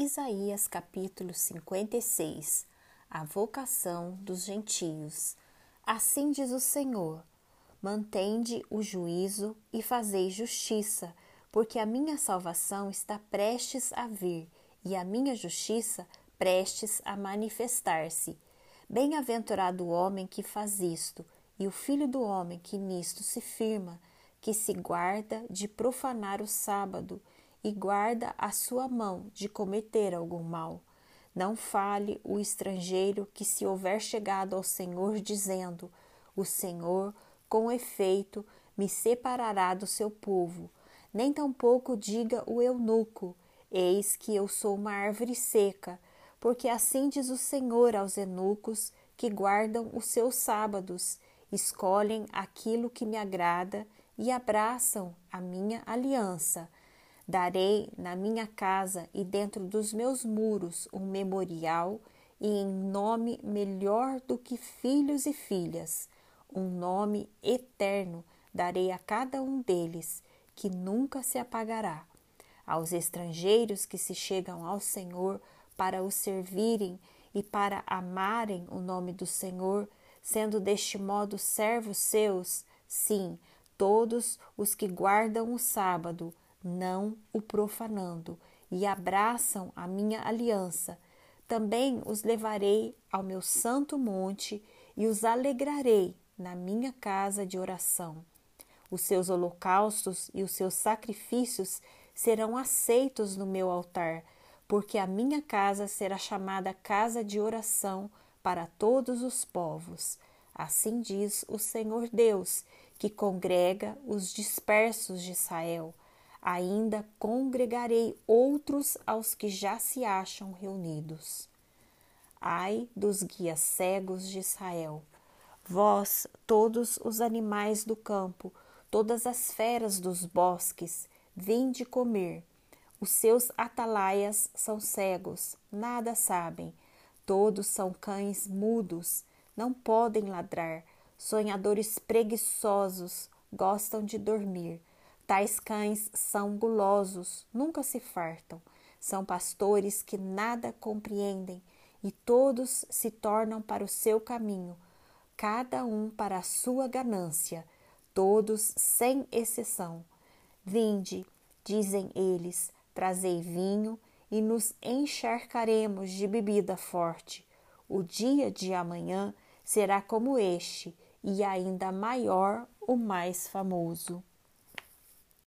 Isaías capítulo 56 A vocação dos gentios. Assim diz o Senhor: Mantende o juízo e fazei justiça, porque a minha salvação está prestes a vir e a minha justiça prestes a manifestar-se. Bem-aventurado o homem que faz isto, e o filho do homem que nisto se firma, que se guarda de profanar o sábado e guarda a sua mão de cometer algum mal. Não fale o estrangeiro que se houver chegado ao Senhor dizendo: O Senhor, com efeito, me separará do seu povo. Nem tampouco diga o eunuco: Eis que eu sou uma árvore seca, porque assim diz o Senhor aos eunucos que guardam os seus sábados, escolhem aquilo que me agrada e abraçam a minha aliança Darei na minha casa e dentro dos meus muros um memorial e em nome melhor do que filhos e filhas, um nome eterno darei a cada um deles, que nunca se apagará. Aos estrangeiros que se chegam ao Senhor para o servirem e para amarem o nome do Senhor, sendo deste modo servos seus, sim, todos os que guardam o sábado, não o profanando, e abraçam a minha aliança. Também os levarei ao meu santo monte e os alegrarei na minha casa de oração. Os seus holocaustos e os seus sacrifícios serão aceitos no meu altar, porque a minha casa será chamada casa de oração para todos os povos. Assim diz o Senhor Deus, que congrega os dispersos de Israel ainda congregarei outros aos que já se acham reunidos. Ai dos guias cegos de Israel, vós, todos os animais do campo, todas as feras dos bosques, vinde comer. Os seus atalaias são cegos, nada sabem. Todos são cães mudos, não podem ladrar. Sonhadores preguiçosos, gostam de dormir. Tais cães são gulosos, nunca se fartam, são pastores que nada compreendem e todos se tornam para o seu caminho, cada um para a sua ganância, todos sem exceção. Vinde, dizem eles, trazei vinho e nos encharcaremos de bebida forte. O dia de amanhã será como este, e ainda maior o mais famoso.